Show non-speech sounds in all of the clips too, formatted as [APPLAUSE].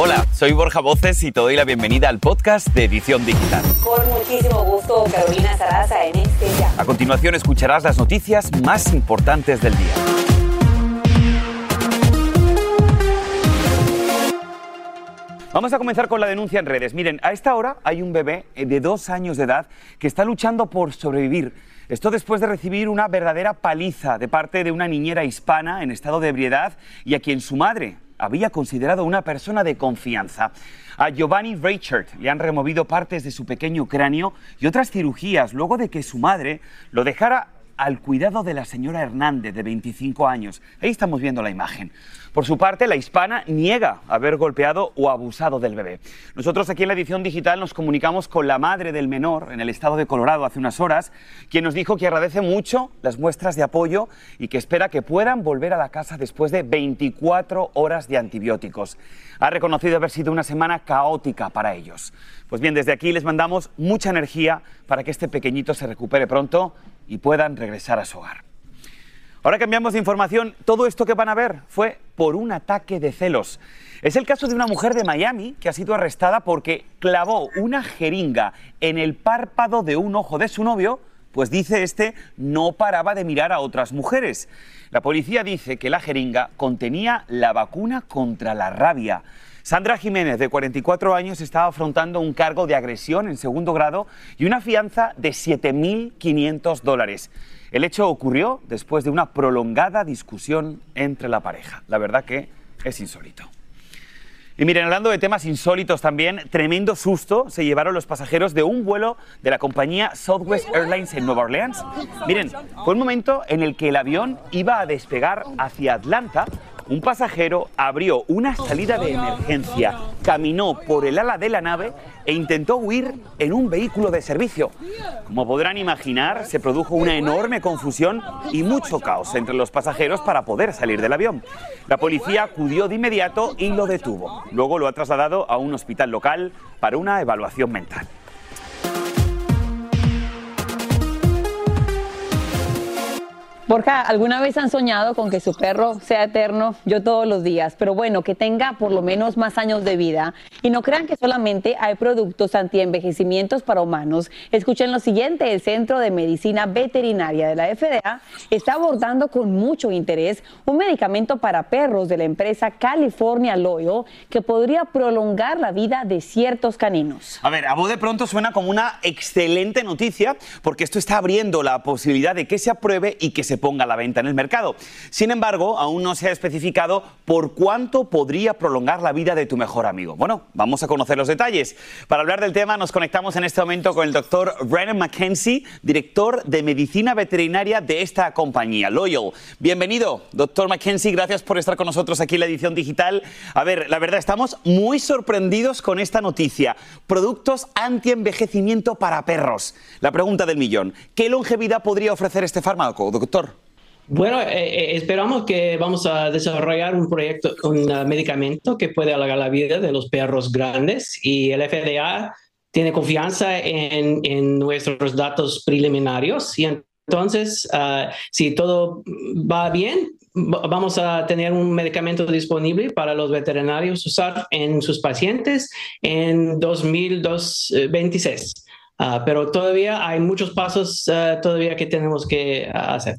Hola, soy Borja Voces y te doy la bienvenida al podcast de Edición Digital. Con muchísimo gusto, Carolina Sarasa en este ya. A continuación escucharás las noticias más importantes del día. Vamos a comenzar con la denuncia en redes. Miren, a esta hora hay un bebé de dos años de edad que está luchando por sobrevivir. Esto después de recibir una verdadera paliza de parte de una niñera hispana en estado de ebriedad y a quien su madre había considerado una persona de confianza. A Giovanni Reichert le han removido partes de su pequeño cráneo y otras cirugías luego de que su madre lo dejara al cuidado de la señora Hernández, de 25 años. Ahí estamos viendo la imagen. Por su parte, la hispana niega haber golpeado o abusado del bebé. Nosotros aquí en la edición digital nos comunicamos con la madre del menor en el estado de Colorado hace unas horas, quien nos dijo que agradece mucho las muestras de apoyo y que espera que puedan volver a la casa después de 24 horas de antibióticos. Ha reconocido haber sido una semana caótica para ellos. Pues bien, desde aquí les mandamos mucha energía para que este pequeñito se recupere pronto y puedan regresar a su hogar. Ahora cambiamos de información. Todo esto que van a ver fue por un ataque de celos. Es el caso de una mujer de Miami que ha sido arrestada porque clavó una jeringa en el párpado de un ojo de su novio, pues dice este no paraba de mirar a otras mujeres. La policía dice que la jeringa contenía la vacuna contra la rabia. Sandra Jiménez, de 44 años, estaba afrontando un cargo de agresión en segundo grado y una fianza de 7.500 dólares. El hecho ocurrió después de una prolongada discusión entre la pareja. La verdad que es insólito. Y miren, hablando de temas insólitos también, tremendo susto se llevaron los pasajeros de un vuelo de la compañía Southwest Airlines en Nueva Orleans. Miren, fue un momento en el que el avión iba a despegar hacia Atlanta un pasajero abrió una salida de emergencia, caminó por el ala de la nave e intentó huir en un vehículo de servicio. Como podrán imaginar, se produjo una enorme confusión y mucho caos entre los pasajeros para poder salir del avión. La policía acudió de inmediato y lo detuvo. Luego lo ha trasladado a un hospital local para una evaluación mental. Borja, ¿alguna vez han soñado con que su perro sea eterno? Yo todos los días, pero bueno, que tenga por lo menos más años de vida. Y no crean que solamente hay productos antienvejecimientos para humanos. Escuchen lo siguiente, el Centro de Medicina Veterinaria de la FDA está abordando con mucho interés un medicamento para perros de la empresa California Loyal que podría prolongar la vida de ciertos caninos. A ver, a vos de pronto suena como una excelente noticia porque esto está abriendo la posibilidad de que se apruebe y que se ponga a la venta en el mercado. Sin embargo, aún no se ha especificado por cuánto podría prolongar la vida de tu mejor amigo. Bueno, vamos a conocer los detalles. Para hablar del tema nos conectamos en este momento con el doctor Brennan McKenzie, director de medicina veterinaria de esta compañía, Loyal. Bienvenido, doctor McKenzie, gracias por estar con nosotros aquí en la edición digital. A ver, la verdad, estamos muy sorprendidos con esta noticia. Productos anti-envejecimiento para perros. La pregunta del millón, ¿qué longevidad podría ofrecer este fármaco, doctor? Bueno, eh, eh, esperamos que vamos a desarrollar un proyecto, un uh, medicamento que puede alargar la vida de los perros grandes y el FDA tiene confianza en, en nuestros datos preliminarios y entonces, ah, si todo va bien, vamos a tener un medicamento disponible para los veterinarios usar en sus pacientes en 2026. Ah, pero todavía hay muchos pasos ah, todavía que tenemos que hacer.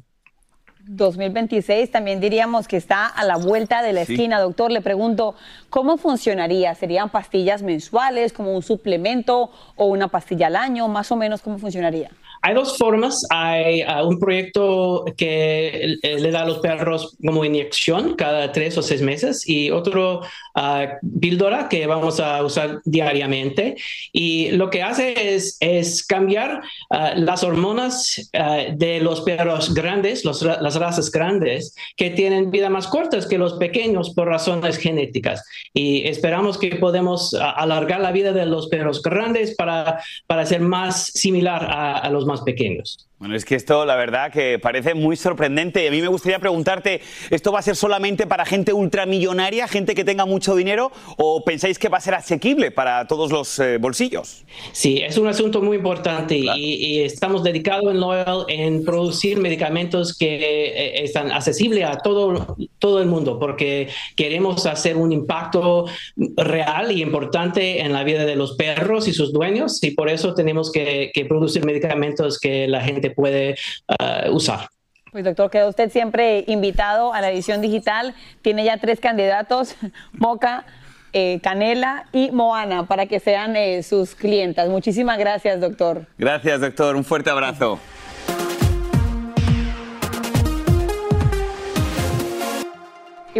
2026 también diríamos que está a la vuelta de la esquina. Doctor, le pregunto, ¿cómo funcionaría? ¿Serían pastillas mensuales, como un suplemento o una pastilla al año? Más o menos, ¿cómo funcionaría? Hay dos formas. Hay uh, un proyecto que le da a los perros como inyección cada tres o seis meses y otro uh, píldora que vamos a usar diariamente. Y lo que hace es, es cambiar uh, las hormonas de los perros grandes, los, las razas grandes, que tienen vida más cortas que los pequeños por razones genéticas. Y esperamos que podemos alargar la vida de los perros grandes para, para ser más similar a, a los más pequeños. Bueno, es que esto la verdad que parece muy sorprendente. A mí me gustaría preguntarte, ¿esto va a ser solamente para gente ultramillonaria, gente que tenga mucho dinero, o pensáis que va a ser asequible para todos los eh, bolsillos? Sí, es un asunto muy importante y, estamos dedicados en Loyal en producir medicamentos que eh, están accesibles a todo, todo el mundo, porque queremos hacer un impacto real y importante en la vida de los perros y sus dueños, y por eso tenemos que producir medicamentos que la gente puede uh, usar. Pues doctor, queda usted siempre invitado a la edición digital. Tiene ya tres candidatos, [LAUGHS] Moca, eh, Canela y Moana, para que sean eh, sus clientas. Muchísimas gracias, doctor. Gracias, doctor. Un fuerte abrazo.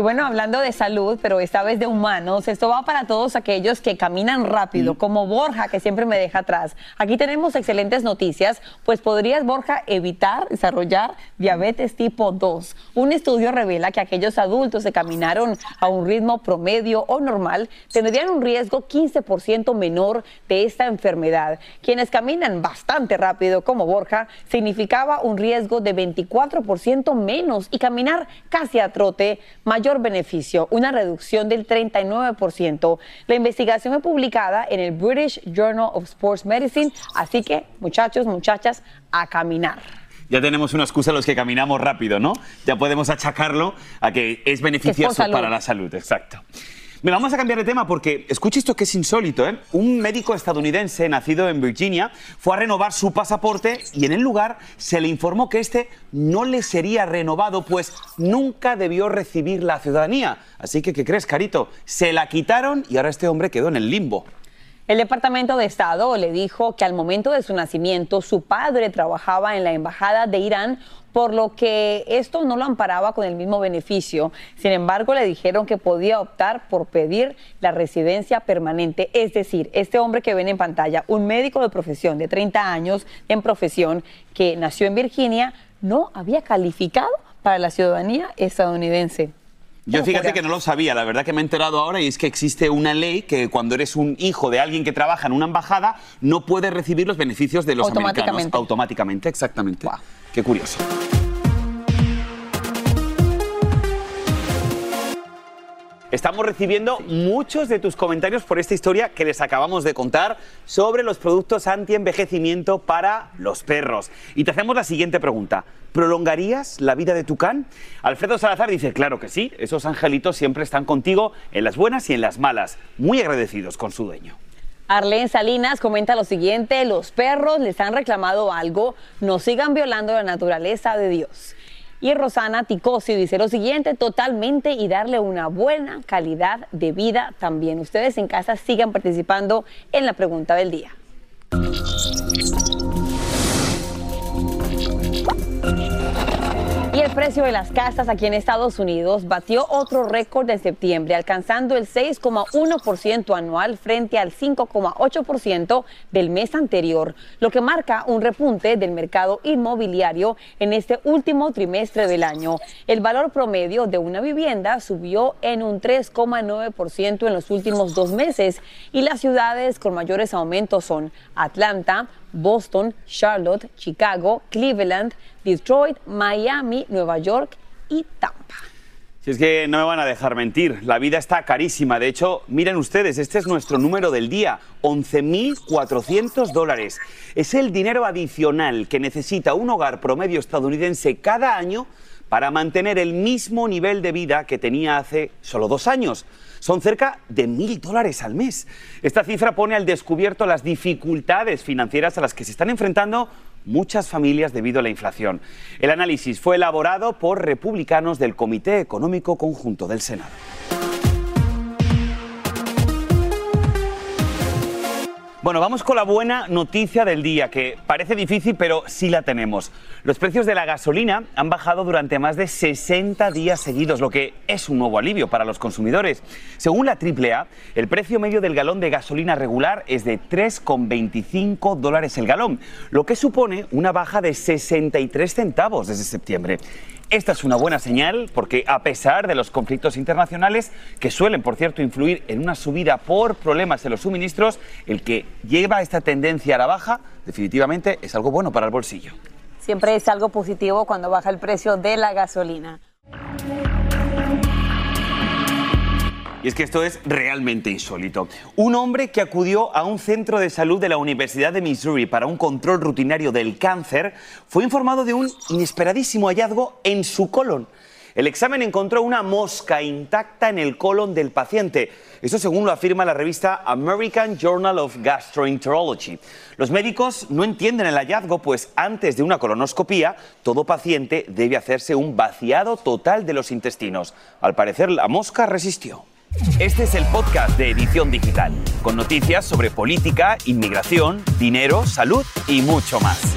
Y bueno, hablando de salud, pero esta vez de humanos, esto va para todos aquellos que caminan rápido, como Borja, que siempre me deja atrás. Aquí tenemos excelentes noticias, pues podrías, Borja, evitar desarrollar diabetes tipo 2. Un estudio revela que aquellos adultos que caminaron a un ritmo promedio o normal tendrían un riesgo 15% menor de esta enfermedad. Quienes caminan bastante rápido, como Borja, significaba un riesgo de 24% menos y caminar casi a trote mayor beneficio, una reducción del 39%. La investigación es publicada en el British Journal of Sports Medicine, así que muchachos, muchachas, a caminar ya tenemos una excusa los que caminamos rápido, ¿no? Ya podemos achacarlo a que es beneficioso para la salud, exacto. Me vamos a cambiar de tema porque escucha esto que es insólito. ¿eh? Un médico estadounidense nacido en Virginia fue a renovar su pasaporte y en el lugar se le informó que este no le sería renovado, pues nunca debió recibir la ciudadanía. Así que, ¿qué crees, Carito? Se la quitaron y ahora este hombre quedó en el limbo. El Departamento de Estado le dijo que al momento de su nacimiento su padre trabajaba en la Embajada de Irán, por lo que esto no lo amparaba con el mismo beneficio. Sin embargo, le dijeron que podía optar por pedir la residencia permanente. Es decir, este hombre que ven en pantalla, un médico de profesión de 30 años en profesión que nació en Virginia, no había calificado para la ciudadanía estadounidense. Yo fíjate que no lo sabía, la verdad que me he enterado ahora y es que existe una ley que cuando eres un hijo de alguien que trabaja en una embajada no puedes recibir los beneficios de los americanos automáticamente, exactamente. Qué curioso. Estamos recibiendo muchos de tus comentarios por esta historia que les acabamos de contar sobre los productos anti-envejecimiento para los perros. Y te hacemos la siguiente pregunta. ¿Prolongarías la vida de tu can? Alfredo Salazar dice, claro que sí, esos angelitos siempre están contigo en las buenas y en las malas, muy agradecidos con su dueño. Arlene Salinas comenta lo siguiente, los perros les han reclamado algo, no sigan violando la naturaleza de Dios. Y Rosana Ticosi dice lo siguiente, totalmente y darle una buena calidad de vida también. Ustedes en casa sigan participando en la pregunta del día. El precio de las casas aquí en Estados Unidos batió otro récord de septiembre, alcanzando el 6,1% anual frente al 5,8% del mes anterior, lo que marca un repunte del mercado inmobiliario en este último trimestre del año. El valor promedio de una vivienda subió en un 3,9% en los últimos dos meses y las ciudades con mayores aumentos son Atlanta, Boston, Charlotte, Chicago, Cleveland, Detroit, Miami, Nueva York y Tampa. Si es que no me van a dejar mentir, la vida está carísima. De hecho, miren ustedes, este es nuestro número del día, 11.400 dólares. Es el dinero adicional que necesita un hogar promedio estadounidense cada año para mantener el mismo nivel de vida que tenía hace solo dos años. Son cerca de mil dólares al mes. Esta cifra pone al descubierto las dificultades financieras a las que se están enfrentando muchas familias debido a la inflación. El análisis fue elaborado por republicanos del Comité Económico Conjunto del Senado. Bueno, vamos con la buena noticia del día, que parece difícil, pero sí la tenemos. Los precios de la gasolina han bajado durante más de 60 días seguidos, lo que es un nuevo alivio para los consumidores. Según la AAA, el precio medio del galón de gasolina regular es de 3,25 dólares el galón, lo que supone una baja de 63 centavos desde septiembre. Esta es una buena señal porque a pesar de los conflictos internacionales, que suelen, por cierto, influir en una subida por problemas en los suministros, el que lleva esta tendencia a la baja definitivamente es algo bueno para el bolsillo. Siempre es algo positivo cuando baja el precio de la gasolina. Y es que esto es realmente insólito. Un hombre que acudió a un centro de salud de la Universidad de Missouri para un control rutinario del cáncer fue informado de un inesperadísimo hallazgo en su colon. El examen encontró una mosca intacta en el colon del paciente. Eso según lo afirma la revista American Journal of Gastroenterology. Los médicos no entienden el hallazgo, pues antes de una colonoscopía, todo paciente debe hacerse un vaciado total de los intestinos. Al parecer, la mosca resistió. Este es el podcast de Edición Digital, con noticias sobre política, inmigración, dinero, salud y mucho más.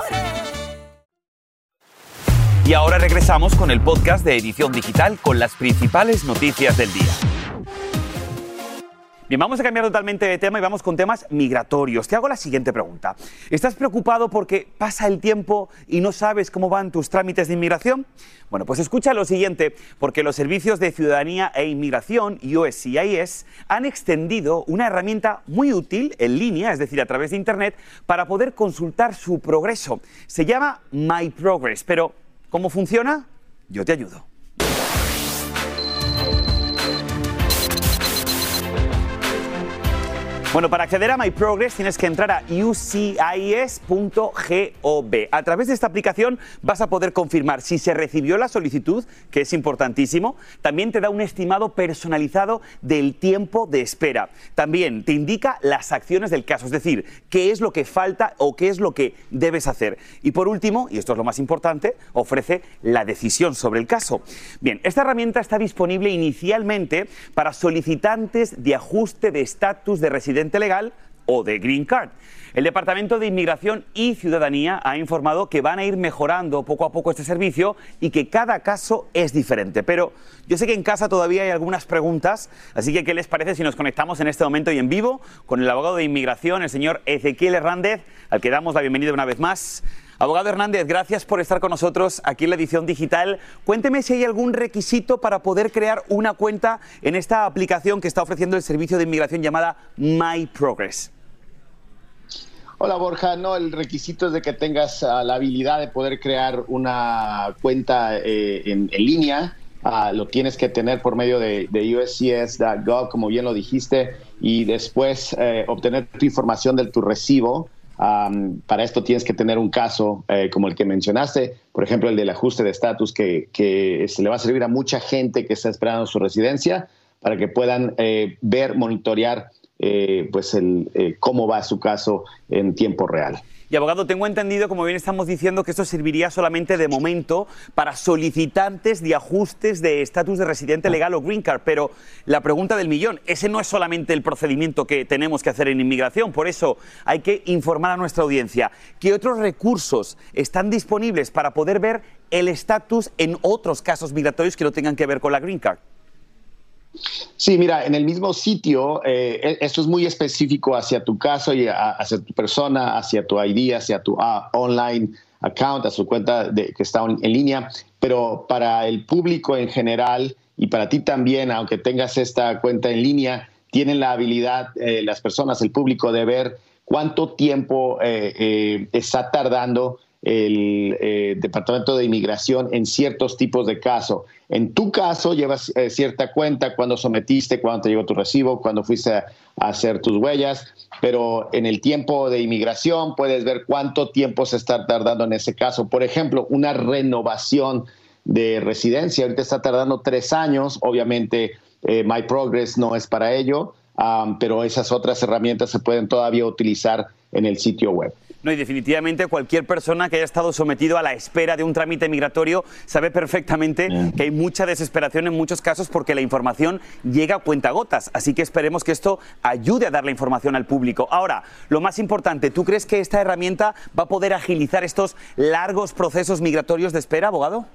Y ahora regresamos con el podcast de Edición Digital con las principales noticias del día. Bien, vamos a cambiar totalmente de tema y vamos con temas migratorios. Te hago la siguiente pregunta. ¿Estás preocupado porque pasa el tiempo y no sabes cómo van tus trámites de inmigración? Bueno, pues escucha lo siguiente, porque los servicios de ciudadanía e inmigración, USCIS, han extendido una herramienta muy útil en línea, es decir, a través de Internet, para poder consultar su progreso. Se llama My Progress, pero ¿Cómo funciona? Yo te ayudo. Bueno, para acceder a My Progress tienes que entrar a ucis.gov. A través de esta aplicación vas a poder confirmar si se recibió la solicitud, que es importantísimo. También te da un estimado personalizado del tiempo de espera. También te indica las acciones del caso, es decir, qué es lo que falta o qué es lo que debes hacer. Y por último, y esto es lo más importante, ofrece la decisión sobre el caso. Bien, esta herramienta está disponible inicialmente para solicitantes de ajuste de estatus de residencia legal o de Green Card. El Departamento de Inmigración y Ciudadanía ha informado que van a ir mejorando poco a poco este servicio y que cada caso es diferente. Pero yo sé que en casa todavía hay algunas preguntas, así que ¿qué les parece si nos conectamos en este momento y en vivo con el abogado de inmigración, el señor Ezequiel Hernández, al que damos la bienvenida una vez más? Abogado Hernández, gracias por estar con nosotros aquí en la edición digital. Cuénteme si hay algún requisito para poder crear una cuenta en esta aplicación que está ofreciendo el servicio de inmigración llamada My Progress. Hola Borja, no, el requisito es de que tengas uh, la habilidad de poder crear una cuenta eh, en, línea. Uh, lo tienes que tener por medio de, de USCIS.gov, como bien lo dijiste, y después eh, obtener tu información de tu recibo para esto tienes que tener un caso eh, como el que mencionaste, por ejemplo, el del ajuste de estatus que, se le va a servir a mucha gente que está esperando su residencia para que puedan eh, ver, monitorear eh, pues el, cómo va su caso en tiempo real. Y abogado, tengo entendido, como bien estamos diciendo, que esto serviría solamente de momento para solicitantes de ajustes de estatus de residente legal o green card. Pero la pregunta del millón, ese no es solamente el procedimiento que tenemos que hacer en inmigración. Por eso hay que informar a nuestra audiencia qué otros recursos están disponibles para poder ver el estatus en otros casos migratorios que no tengan que ver con la green card. Sí, mira, en el mismo sitio, eh, e, esto es muy específico hacia tu caso y hacia tu persona, hacia tu ID, hacia tu ah, online account, a su cuenta de, que está en, línea, pero para el público en general y para ti también, aunque tengas esta cuenta en línea, tienen la habilidad, eh, las personas, el público, de ver cuánto tiempo eh, está tardando el eh, Departamento de Inmigración en ciertos tipos de casos. En tu caso, llevas eh, cierta cuenta cuando sometiste, cuando te llegó tu recibo, cuando fuiste a, hacer tus huellas, pero en el tiempo de inmigración puedes ver cuánto tiempo se está tardando en ese caso. Por ejemplo, una renovación de residencia, ahorita está tardando tres años, obviamente eh, My Progress no es para ello, pero esas otras herramientas se pueden todavía utilizar en el sitio web. No, y definitivamente cualquier persona que haya estado sometido a la espera de un trámite migratorio sabe perfectamente que hay mucha desesperación en muchos casos porque la información llega a cuentagotas. Así que esperemos que esto ayude a dar la información al público. Ahora, lo más importante, ¿tú crees que esta herramienta va a poder agilizar estos largos procesos migratorios de espera, abogado?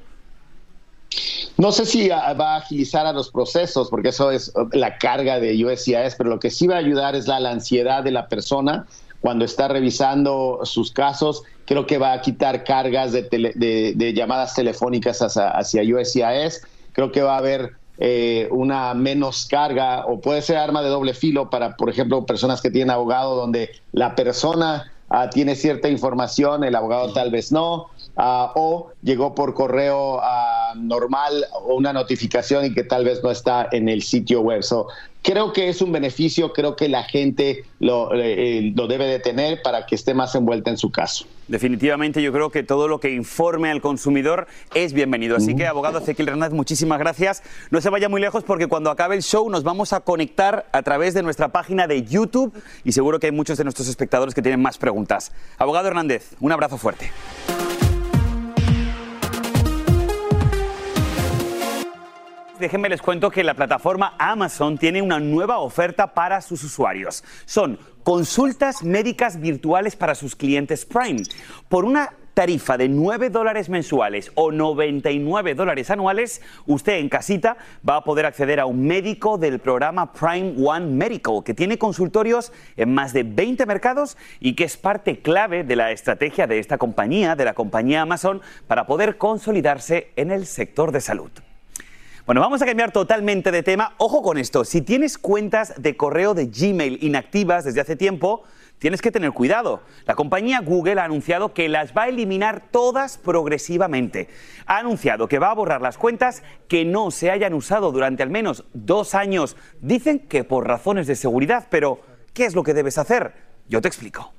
No sé si va a agilizar a los procesos, porque eso es la carga de USCIS, pero lo que sí va a ayudar es la ansiedad de la persona cuando está revisando sus casos. Creo que va a quitar cargas de, llamadas telefónicas hacia, USCIS. Creo que va a haber eh, una menos carga o puede ser arma de doble filo para, por ejemplo, personas que tienen abogado donde la persona ah, tiene cierta información, el abogado tal vez no, ah, o llegó por correo ah, normal o una notificación y que tal vez no está en el sitio web. Creo que es un beneficio, creo que la gente lo, eh, eh, lo, debe de tener para que esté más envuelta en su caso. Definitivamente yo creo que todo lo que informe al consumidor es bienvenido. Así que, abogado Ezequiel Hernández, muchísimas gracias. No se vaya muy lejos porque cuando acabe el show nos vamos a conectar a través de nuestra página de YouTube y seguro que hay muchos de nuestros espectadores que tienen más preguntas. Abogado Hernández, un abrazo fuerte. Déjenme les cuento que la plataforma Amazon tiene una nueva oferta para sus usuarios. Son consultas médicas virtuales para sus clientes Prime. Por una tarifa de 9 dólares mensuales o 99 dólares anuales, usted en casita va a poder acceder a un médico del programa Prime One Medical, que tiene consultorios en más de 20 mercados y que es parte clave de la estrategia de esta compañía, de la compañía Amazon, para poder consolidarse en el sector de salud. Bueno, vamos a cambiar totalmente de tema. Ojo con esto, si tienes cuentas de correo de Gmail inactivas desde hace tiempo, tienes que tener cuidado. La compañía Google ha anunciado que las va a eliminar todas progresivamente. Ha anunciado que va a borrar las cuentas que no se hayan usado durante al menos dos años. Dicen que por razones de seguridad, pero ¿qué es lo que debes hacer? Yo te explico.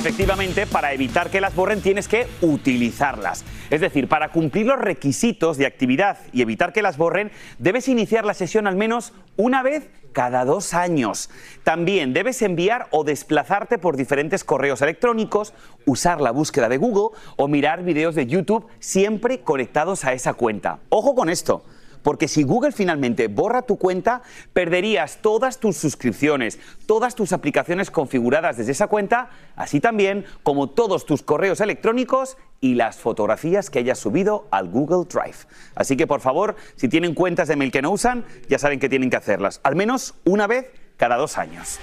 Efectivamente, para evitar que las borren tienes que utilizarlas. Es decir, para cumplir los requisitos de actividad y evitar que las borren, debes iniciar la sesión al menos una vez cada dos años. También debes enviar o desplazarte por diferentes correos electrónicos, usar la búsqueda de Google o mirar videos de YouTube siempre conectados a esa cuenta. Ojo con esto. Porque si Google finalmente borra tu cuenta, perderías todas tus suscripciones, todas tus aplicaciones configuradas desde esa cuenta, así también como todos tus correos electrónicos y las fotografías que hayas subido al Google Drive. Así que por favor, si tienen cuentas de mail que no usan, ya saben que tienen que hacerlas, al menos una vez cada dos años.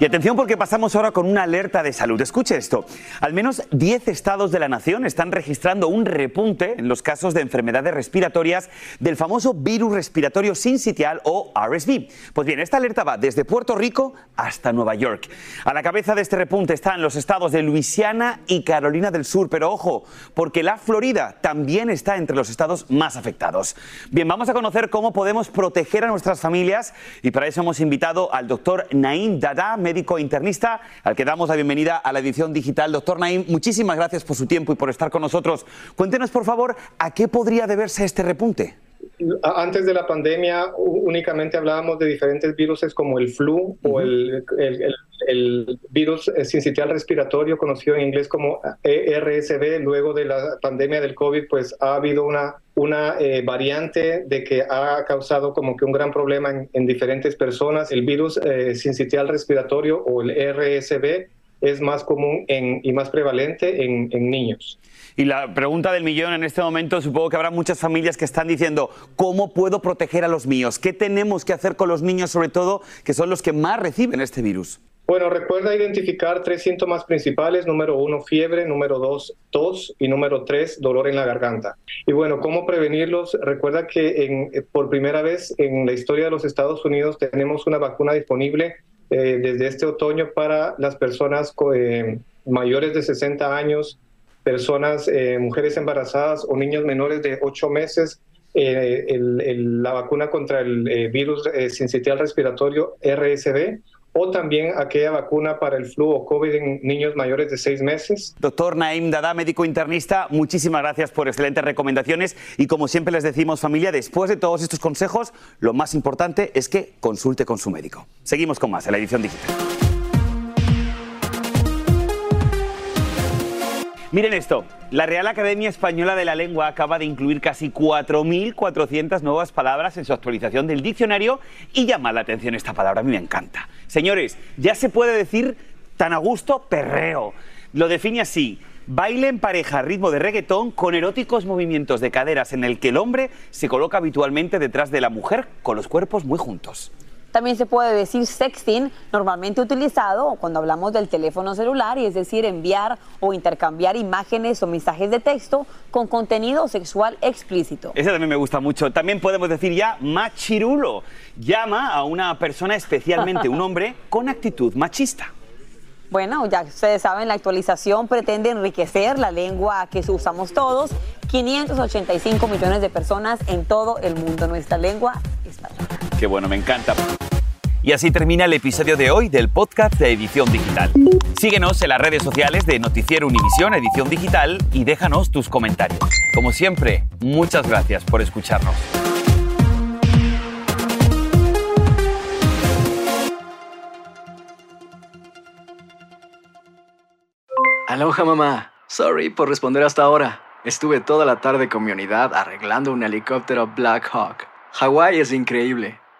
Y atención porque pasamos ahora con una alerta de salud. Escuche esto. Al menos 10 estados de la nación están registrando un repunte en los casos de enfermedades respiratorias del famoso virus respiratorio sincitial o RSV. Pues bien, esta alerta va desde Puerto Rico hasta Nueva York. A la cabeza de este repunte están los estados de Luisiana y Carolina del Sur. Pero ojo, porque la Florida también está entre los estados más afectados. Bien, vamos a conocer cómo podemos proteger a nuestras familias y para eso hemos invitado al doctor Naim Dada, médico internista, al que damos la bienvenida a la edición digital. Doctor Naim, muchísimas gracias por su tiempo y por estar con nosotros. Cuéntenos, por favor, a qué podría deberse este repunte. Antes de la pandemia únicamente hablábamos de diferentes virus como el flu o el, el, virus sincitial respiratorio conocido en inglés como ERSV. Luego de la pandemia del COVID, pues ha habido una, una eh, variante de que ha causado como que un gran problema en, diferentes personas. El virus eh, sincitial respiratorio o el ERSV es más común y más prevalente en, en niños. Y la pregunta del millón en este momento, supongo que habrá muchas familias que están diciendo, ¿cómo puedo proteger a los míos? ¿Qué tenemos que hacer con los niños, sobre todo, que son los que más reciben este virus? Bueno, recuerda identificar tres síntomas principales. Número uno, fiebre. Número dos, tos. Y número tres, dolor en la garganta. Y bueno, ¿cómo prevenirlos? Recuerda que en, por primera vez en la historia de los Estados Unidos tenemos una vacuna disponible eh, desde este otoño para las personas eh, mayores de 60 años, personas, eh, mujeres embarazadas o niños menores de 8 meses. la vacuna contra el virus sincitial respiratorio RSV o también aquella vacuna para el flu o COVID en niños mayores de seis meses. Doctor Naim Dada, médico internista, muchísimas gracias por excelentes recomendaciones y como siempre les decimos familia, después de todos estos consejos, lo más importante es que consulte con su médico. Seguimos con más en la edición digital. Miren esto, la Real Academia Española de la Lengua acaba de incluir casi 4.400 nuevas palabras en su actualización del diccionario y llama la atención esta palabra, a mí me encanta. Señores, ya se puede decir tan a gusto perreo. Lo define así, baile en pareja ritmo de reggaetón con eróticos movimientos de caderas en el que el hombre se coloca habitualmente detrás de la mujer con los cuerpos muy juntos. También se puede decir sexting, normalmente utilizado cuando hablamos del teléfono celular, y es decir, enviar o intercambiar imágenes o mensajes de texto con contenido sexual explícito. Ese también me gusta mucho. También podemos decir ya machirulo. Llama a una persona, especialmente un hombre, con actitud machista. Bueno, ya ustedes saben, la actualización pretende enriquecer la lengua que usamos todos. 585 millones de personas en todo el mundo. Nuestra lengua española. Qué bueno, me encanta. Y así termina el episodio de hoy del podcast de Edición Digital. Síguenos en las redes sociales de Noticiero Univisión Edición Digital y déjanos tus comentarios. Como siempre, muchas gracias por escucharnos. Aloha mamá. Sorry por responder hasta ahora. Estuve toda la tarde con mi unidad arreglando un helicóptero Black Hawk. Hawái es increíble.